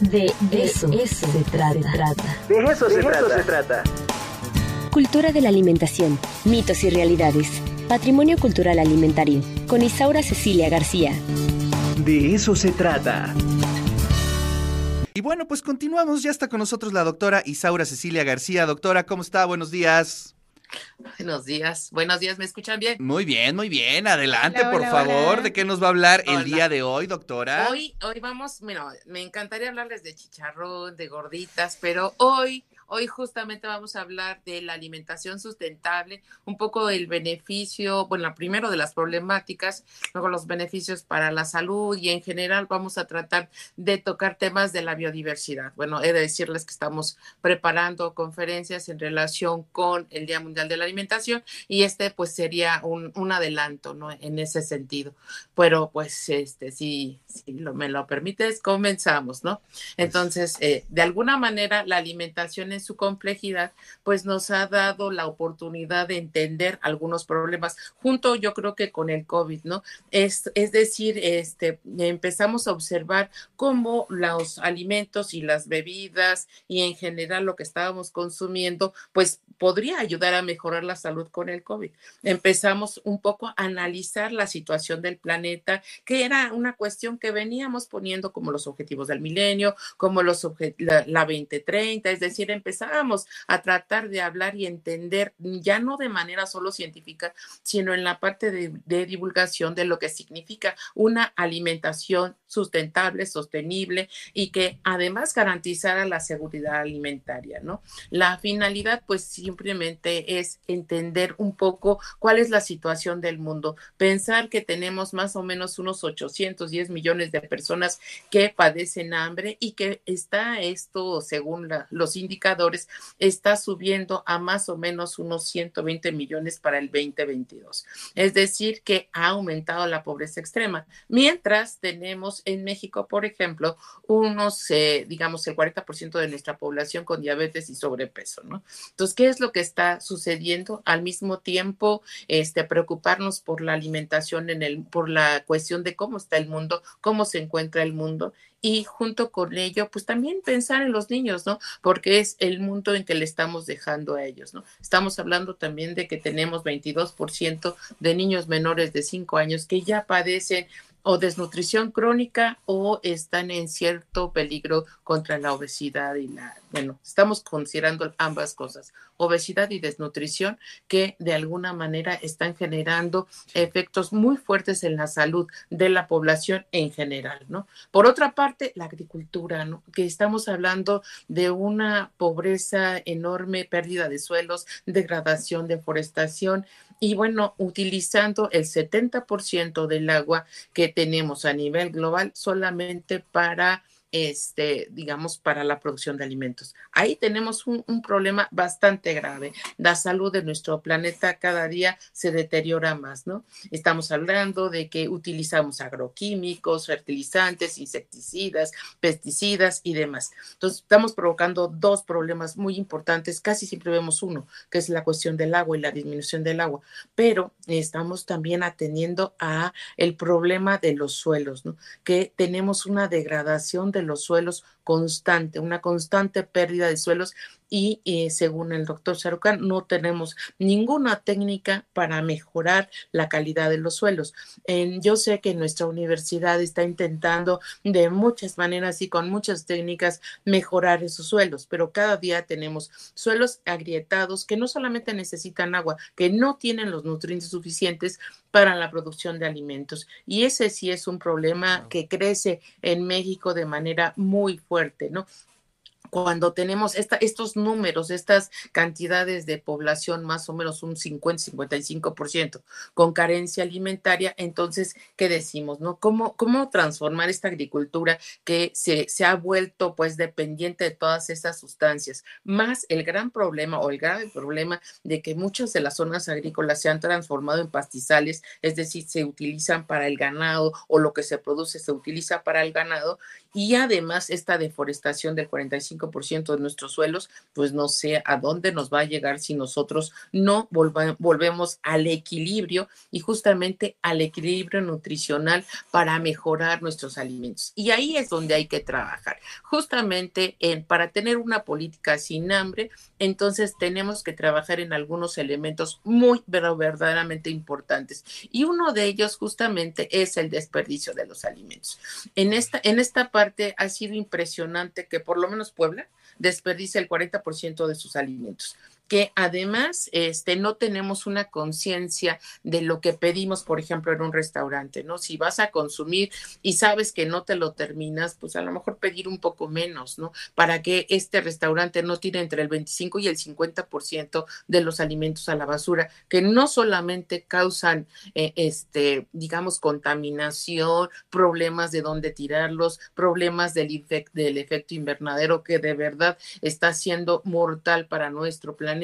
De eso, se, trata. De eso, se, trata. Cultura de la alimentación, mitos y realidades. Patrimonio cultural alimentario. Con Isaura Cecilia García. De eso se trata. Y bueno, pues continuamos. Ya está con nosotros la doctora Isaura Cecilia García. Doctora, ¿cómo está? Buenos días. Buenos días, buenos días, ¿me escuchan bien? Muy bien, muy bien, adelante por favor, ¿de qué nos va a hablar el día de hoy, doctora? Hoy, hoy vamos, mira, me encantaría hablarles de chicharrón, de gorditas, pero hoy Hoy justamente vamos a hablar de la alimentación sustentable, un poco del beneficio, bueno, primero de las problemáticas, luego los beneficios para la salud y en general vamos a tratar de tocar temas de la biodiversidad. Bueno, he de decirles que estamos preparando conferencias en relación con el Día Mundial de la Alimentación y este pues sería un, adelanto, ¿no? En ese sentido. Pero pues este, si, si lo, me lo permites, comenzamos, ¿no? Pues Entonces, eh, de alguna manera la alimentación es su complejidad, pues nos ha dado la oportunidad de entender algunos problemas, junto yo creo que con el COVID, ¿no? Es, es decir, este, empezamos a observar cómo los alimentos y las bebidas y en general lo que estábamos consumiendo, pues podría ayudar a mejorar la salud con el COVID. Empezamos un poco a analizar la situación del planeta, que era una cuestión que veníamos poniendo como los objetivos del milenio, como los la, la 2030, es decir, empezamos empezábamos a tratar de hablar y entender, ya no de manera solo científica, sino en la parte de divulgación de lo que significa una alimentación sustentable, sostenible y que además garantizara la seguridad alimentaria, ¿no? La finalidad, pues simplemente es entender un poco cuál es la situación del mundo, pensar que tenemos más o menos unos 810 millones de personas que padecen hambre y que está esto, según los indicadores, está subiendo a más o menos unos 120 millones para el 2022. Es decir, que ha aumentado la pobreza extrema. Mientras tenemos en México, por ejemplo, unos, eh, digamos, el 40% de nuestra población con diabetes y sobrepeso, ¿no? Entonces, ¿qué es lo que está sucediendo? Al mismo tiempo, este, preocuparnos por la alimentación en el, por la cuestión de cómo está el mundo, cómo se encuentra el mundo y junto con ello, pues también pensar en los niños, ¿no? Porque es el mundo en que le estamos dejando a ellos, ¿no? Estamos hablando también de que tenemos 22% de niños menores de 5 años que ya padecen o desnutrición crónica o están en cierto peligro contra la obesidad y la, bueno, estamos considerando ambas cosas, obesidad y desnutrición que de alguna manera están generando efectos muy fuertes en la salud de la población en general, ¿no? Por otra parte, la agricultura, ¿no? Que estamos hablando de una pobreza enorme, pérdida de suelos, degradación, deforestación y bueno, utilizando el 70% del agua que tenemos a nivel global solamente para este, digamos, para la producción de alimentos. Ahí tenemos un, problema bastante grave. La salud de nuestro planeta cada día se deteriora más, ¿no? Estamos hablando de que utilizamos agroquímicos, fertilizantes, insecticidas, pesticidas y demás. Entonces, estamos provocando dos problemas muy importantes. Casi siempre vemos uno, que es la cuestión del agua y la disminución del agua, pero estamos también atendiendo a el problema de los suelos, ¿no? Que tenemos una degradación de los suelos constante, una constante pérdida de suelos y eh, según el doctor Sharukan no tenemos ninguna técnica para mejorar la calidad de los suelos. yo sé que nuestra universidad está intentando de muchas maneras y con muchas técnicas mejorar esos suelos, pero cada día tenemos suelos agrietados que no solamente necesitan agua, que no tienen los nutrientes suficientes para la producción de alimentos. Y ese sí es un problema que crece en México de manera muy fuerte ¿no? Cuando tenemos estos números, estas cantidades de población, más o menos un 50-55% con carencia alimentaria, entonces, ¿qué decimos? ¿no? ¿Cómo, cómo transformar esta agricultura que se, se ha vuelto pues dependiente de todas estas sustancias? Más el gran problema o el grave problema de que muchas de las zonas agrícolas se han transformado en pastizales, es decir, se utilizan para el ganado o lo que se produce se utiliza para el ganado y además esta deforestación del 45 95% de nuestros suelos, pues no sé a dónde nos va a llegar si nosotros no volvemos al equilibrio y justamente al equilibrio nutricional para mejorar nuestros alimentos. Y ahí es donde hay que trabajar. Justamente en, para tener una política sin hambre, entonces tenemos que trabajar en algunos elementos muy, pero verdaderamente importantes. Y uno de ellos justamente es el desperdicio de los alimentos. En esta, en esta parte ha sido impresionante que por lo menos Puebla desperdicia el 40% de sus alimentos que además este, no tenemos una conciencia de lo que pedimos, por ejemplo, en un restaurante, ¿no? Si vas a consumir y sabes que no te lo terminas, pues a lo mejor pedir un poco menos, ¿no? Para que este restaurante no tire entre el 25 y el 50% de los alimentos a la basura, que no solamente causan, eh, este, digamos, contaminación, problemas de dónde tirarlos, problemas del, del efecto invernadero que de verdad está siendo mortal para nuestro planeta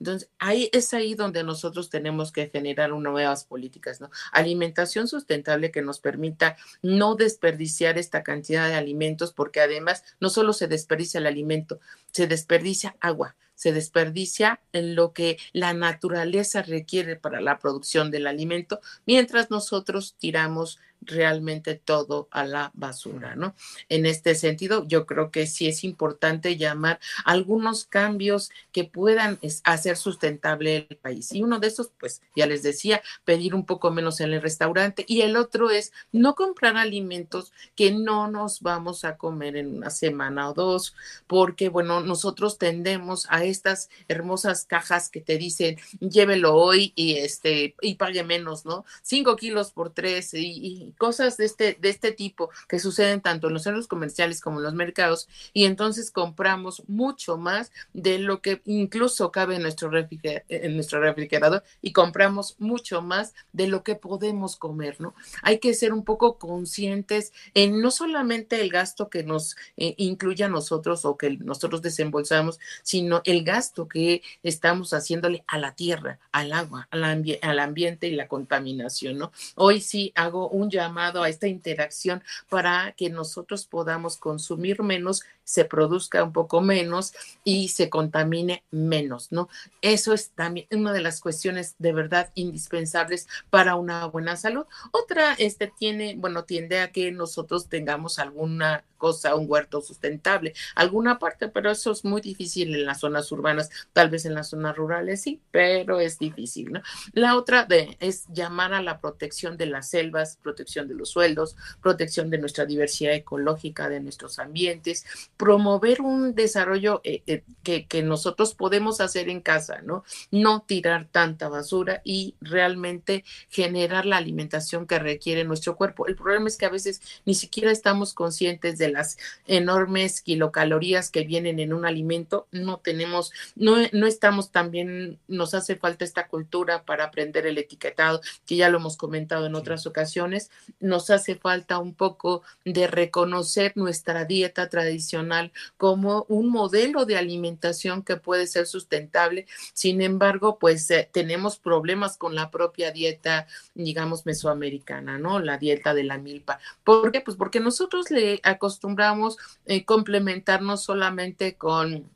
entonces, ahí es ahí donde nosotros tenemos que generar nuevas políticas, ¿no? Alimentación sustentable que nos permita no desperdiciar esta cantidad de alimentos, porque además no solo se desperdicia el alimento, se desperdicia agua, se desperdicia en lo que la naturaleza requiere para la producción del alimento, mientras nosotros tiramos realmente todo a la basura, ¿no? En este sentido, yo creo que sí es importante llamar algunos cambios que puedan hacer sustentable el país. Y uno de esos, pues ya les decía, pedir un poco menos en el restaurante. Y el otro es no comprar alimentos que no nos vamos a comer en una semana o dos, porque, bueno, nosotros tendemos a estas hermosas cajas que te dicen, llévelo hoy y este, y pague menos, ¿no? Cinco kilos por tres y cosas de este, de este tipo que suceden tanto en los centros comerciales como en los mercados y entonces compramos mucho más de lo que incluso cabe en nuestro, en nuestro refrigerador y compramos mucho más de lo que podemos comer, ¿no? Hay que ser un poco conscientes en no solamente el gasto que nos eh, incluye a nosotros o que nosotros desembolsamos, sino el gasto que estamos haciéndole a la tierra, al agua, al, al ambiente y la contaminación, ¿no? Hoy sí hago un llamado a esta interacción para que nosotros podamos consumir menos, se produzca un poco menos y se contamine menos, ¿no? Eso es también una de las cuestiones de verdad indispensables para una buena salud. Otra, este tiene, bueno, tiende a que nosotros tengamos alguna cosa, un huerto sustentable, alguna parte, pero eso es muy difícil en las zonas urbanas, tal vez en las zonas rurales sí, pero es difícil, ¿no? La otra es llamar a la protección de las selvas, protección de los sueldos, protección de nuestra diversidad ecológica, de nuestros ambientes, promover un desarrollo eh, eh, que, que nosotros podemos hacer en casa, ¿no? No tirar tanta basura y realmente generar la alimentación que requiere nuestro cuerpo. El problema es que a veces ni siquiera estamos conscientes de las enormes kilocalorías que vienen en un alimento, no tenemos, no, no estamos también, nos hace falta esta cultura para aprender el etiquetado, que ya lo hemos comentado en otras ocasiones, nos hace falta un poco de reconocer nuestra dieta tradicional como un modelo de alimentación que puede ser sustentable. Sin embargo, pues eh, tenemos problemas con la propia dieta, digamos, mesoamericana, ¿no? La dieta de la milpa. ¿Por qué? Pues porque nosotros le acostumbramos eh, complementarnos solamente con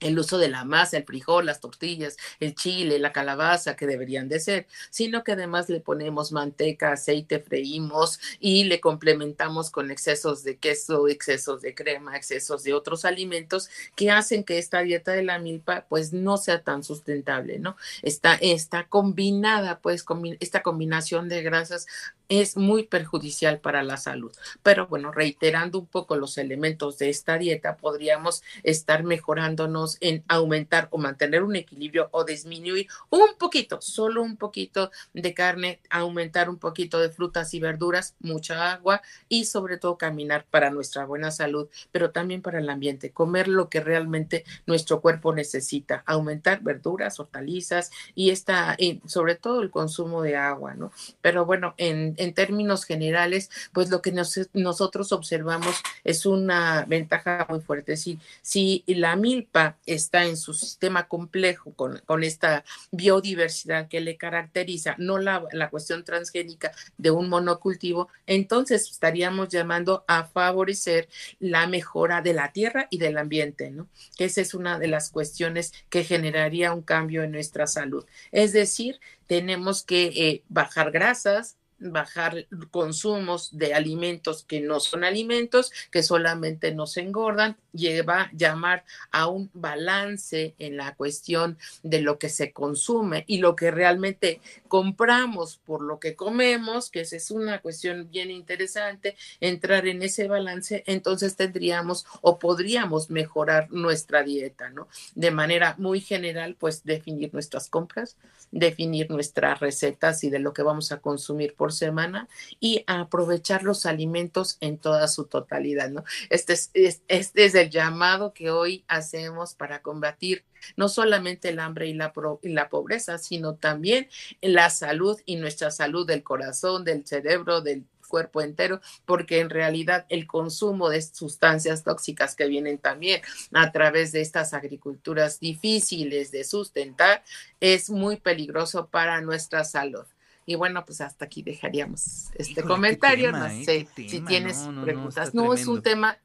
el uso de la masa, el frijol, las tortillas, el chile, la calabaza, que deberían de ser, sino que además le ponemos manteca, aceite, freímos y le complementamos con excesos de queso, excesos de crema, excesos de otros alimentos que hacen que esta dieta de la milpa pues no sea tan sustentable, ¿no? Está, está combinada pues con esta combinación de grasas es muy perjudicial para la salud. Pero bueno, reiterando un poco los elementos de esta dieta, podríamos estar mejorándonos en aumentar o mantener un equilibrio o disminuir un poquito, solo un poquito de carne, aumentar un poquito de frutas y verduras, mucha agua y sobre todo caminar para nuestra buena salud, pero también para el ambiente, comer lo que realmente nuestro cuerpo necesita, aumentar verduras, hortalizas y esta, sobre todo el consumo de agua, ¿no? Pero bueno, en en, términos generales, pues lo que nosotros observamos es una ventaja muy fuerte. Si, si la milpa está en su sistema complejo con, con esta biodiversidad que le caracteriza, no la, la cuestión transgénica de un monocultivo, entonces estaríamos llamando a favorecer la mejora de la tierra y del ambiente, ¿no? Esa es una de las cuestiones que generaría un cambio en nuestra salud. Es decir, tenemos que eh, bajar grasas, bajar consumos de alimentos que no son alimentos, que solamente nos engordan, lleva a llamar a un balance en la cuestión de lo que se consume y lo que realmente compramos por lo que comemos, que esa es una cuestión bien interesante, entrar en ese balance, entonces tendríamos o podríamos mejorar nuestra dieta, ¿no? De manera muy general, pues definir nuestras compras, definir nuestras recetas y de lo que vamos a consumir por semana y aprovechar los alimentos en toda su totalidad, ¿no? Este es, este es el llamado que hoy hacemos para combatir no solamente el hambre y la, y la pobreza, sino también la salud y nuestra salud del corazón, del cerebro, del cuerpo entero, porque en realidad el consumo de sustancias tóxicas que vienen también a través de estas agriculturas difíciles de sustentar es muy peligroso para nuestra salud. Y bueno, pues hasta aquí dejaríamos este comentario. no ¿eh? sé si tienes preguntas. No, es un tema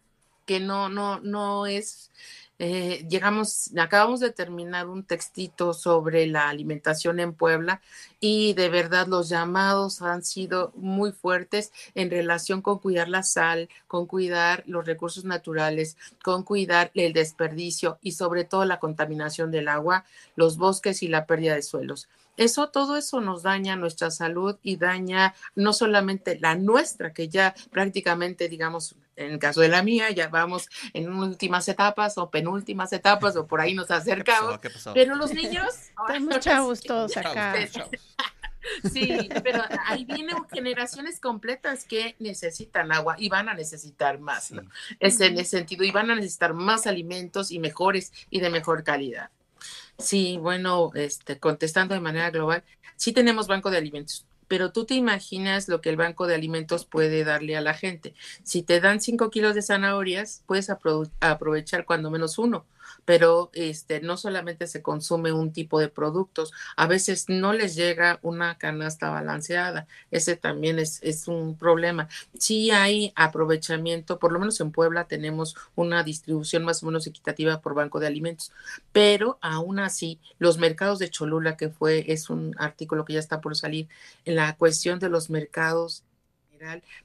que no, no, no es eh, llegamos, acabamos de terminar un textito sobre la alimentación en Puebla y de verdad los llamados han sido muy fuertes en relación con cuidar la sal, con cuidar los recursos naturales, con cuidar el desperdicio y sobre todo la contaminación del agua, los bosques y la pérdida de suelos. Eso, todo eso nos daña nuestra salud y daña no solamente la nuestra, que ya prácticamente, digamos, en el caso de la mía, ya vamos en últimas etapas o penúltimas etapas o por ahí nos acercamos. Pero los niños... Estamos chavos todos acá. Sí, pero ahí vienen generaciones completas que necesitan agua y van a necesitar más, ¿no? Es en ese sentido, y van a necesitar más alimentos y mejores y de mejor calidad. Sí, bueno, este, contestando de manera global, sí tenemos banco de alimentos pero tú te imaginas lo que el banco de alimentos puede darle a la gente. Si te dan cinco kilos de zanahorias, puedes aprovechar cuando menos uno pero este, no solamente se consume un tipo de productos, a veces no les llega una canasta balanceada. Ese también es, es un problema. Sí hay aprovechamiento, por lo menos en Puebla tenemos una distribución más o menos equitativa por banco de alimentos, pero aún así los mercados de Cholula, que fue, es un artículo que ya está por salir, en la cuestión de los mercados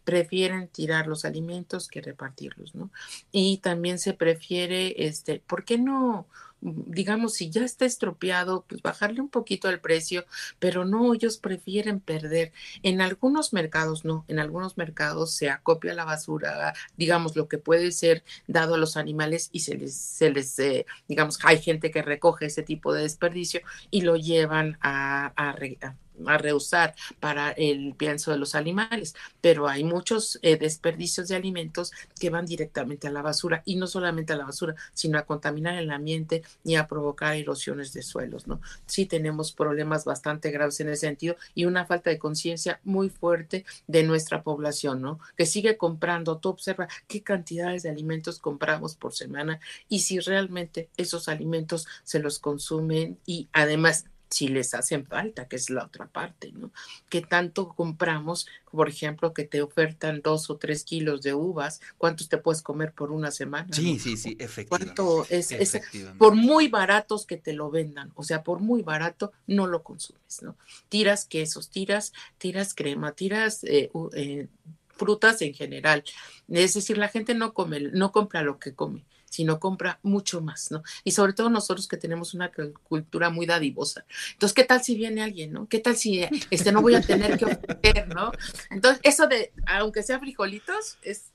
prefieren tirar los alimentos que repartirlos, ¿no? Y también se prefiere, este, ¿por qué no? digamos, si ya está estropeado, pues bajarle un poquito el precio, pero no, ellos prefieren perder. En algunos mercados no, en algunos mercados se acopia la basura, digamos, lo que puede ser dado a los animales y se les, se les eh, digamos, hay gente que recoge ese tipo de desperdicio y lo llevan a, a, a a reusar para el pienso de los animales, pero hay muchos eh, desperdicios de alimentos que van directamente a la basura y no solamente a la basura, sino a contaminar el ambiente y a provocar erosiones de suelos, ¿no? Sí tenemos problemas bastante graves en ese sentido y una falta de conciencia muy fuerte de nuestra población, ¿no? Que sigue comprando, tú observa qué cantidades de alimentos compramos por semana y si realmente esos alimentos se los consumen y además si les hacen falta, que es la otra parte, ¿no? Que tanto compramos, por ejemplo, que te ofertan dos o tres kilos de uvas, ¿cuántos te puedes comer por una semana? Sí, sí, sí, efectivamente. ¿Cuánto es, por muy baratos que te lo vendan, o sea, por muy barato, no lo consumes, ¿no? Tiras quesos, tiras, tiras crema, tiras eh, eh, frutas en general. Es decir, la gente no come, no compra lo que come sino compra mucho más, ¿no? Y sobre todo nosotros que tenemos una cultura muy dadivosa. Entonces, ¿qué tal si viene alguien, no? ¿Qué tal si este no voy a tener que ofrecer, no? Entonces, eso de, aunque sea frijolitos, es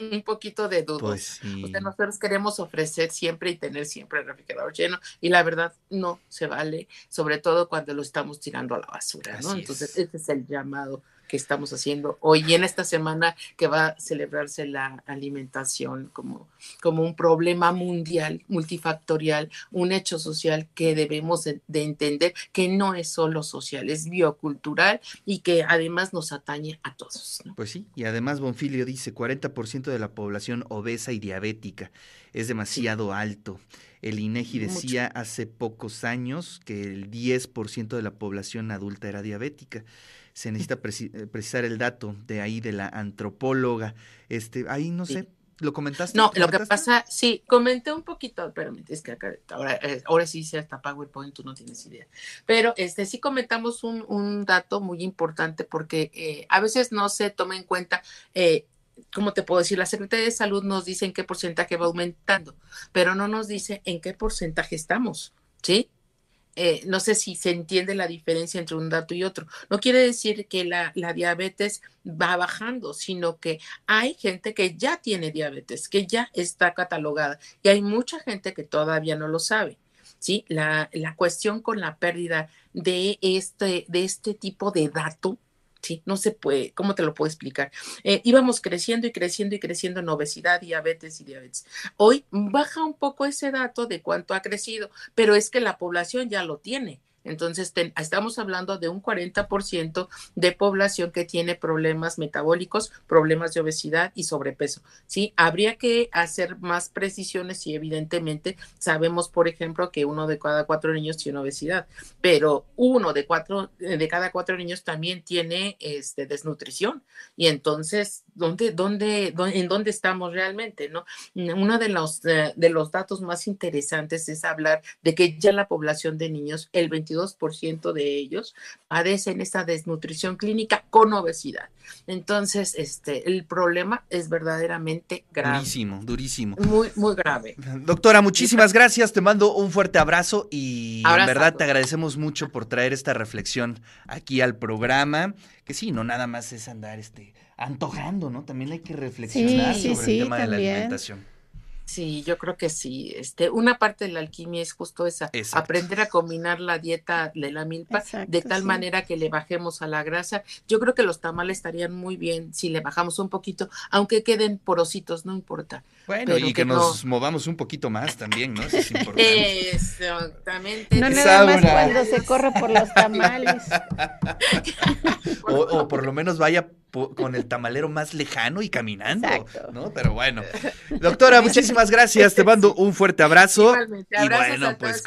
un poquito de dudas. Pues o sea, nosotros queremos ofrecer siempre y tener siempre el refrigerador lleno y la verdad no se vale, sobre todo cuando lo estamos tirando a la basura, ¿no? Entonces, ese es el llamado que estamos haciendo hoy y en esta semana que va a celebrarse la alimentación como, como un problema mundial, multifactorial, un hecho social que debemos de, entender que no es solo social, es biocultural y que además nos atañe a todos. Pues sí, y además Bonfilio dice 40% de la población obesa y diabética es demasiado alto. El INEGI decía hace pocos años que el 10% de la población adulta era diabética. Se necesita eh, precisar el dato de ahí de la antropóloga. Este, ahí no sé, ¿Lo comentaste? No, lo que pasa, sí, comenté un poquito, pero es que ahora, eh, ahora sí se hasta PowerPoint, tú no tienes idea. Pero este sí comentamos un, un dato muy importante porque eh, a veces no se toma en cuenta eh, ¿cómo te puedo decir? La Secretaría de Salud nos dice en qué porcentaje va aumentando, pero no nos dice en qué porcentaje estamos, ¿sí? Eh, no sé si se entiende la diferencia entre un dato y otro. No quiere decir que la, la, diabetes va bajando, sino que hay gente que ya tiene diabetes, que ya está catalogada y hay mucha gente que todavía no lo sabe. ¿sí? La, la cuestión con la pérdida de este, de este tipo de dato Sí, no se puede, ¿cómo te lo puedo explicar? Eh, íbamos creciendo y creciendo y creciendo en obesidad, diabetes y diabetes. Hoy baja un poco ese dato de cuánto ha crecido, pero es que la población ya lo tiene. Entonces, estamos hablando de un 40% de población que tiene problemas metabólicos, problemas de obesidad y sobrepeso. Sí, habría que hacer más precisiones y evidentemente sabemos, por ejemplo, que uno de cada cuatro niños tiene obesidad, pero uno de cuatro de cada cuatro niños también tiene este, desnutrición. Y entonces, ¿dónde, dónde, en dónde estamos realmente? ¿no? Uno de los, de, de los datos más interesantes es hablar de que ya la población de niños, el 22 ciento de ellos padecen esta desnutrición clínica con obesidad. Entonces, este, el problema es verdaderamente grave. Durísimo, durísimo. Muy, muy grave. Doctora, muchísimas gracias. Te mando un fuerte abrazo y en verdad te agradecemos mucho por traer esta reflexión aquí al programa. Que sí, no nada más es andar este antojando, ¿no? También hay que reflexionar sobre el tema de la alimentación. Sí, yo creo que sí. Este, una parte de la alquimia es justo esa, aprender a combinar la dieta de la milpa de tal manera que le bajemos a la grasa. Yo creo que los tamales estarían muy bien si le bajamos un poquito, aunque queden porositos, no importa. Bueno, y que, nos movamos un poquito más también, ¿no? Eso es importante. Exactamente. No nada más cuando se corre por los tamales. o por lo menos vaya con el tamalero más lejano y caminando, ¿no? Pero bueno. Doctora, muchísimas gracias. Te mando un fuerte abrazo. y bueno, pues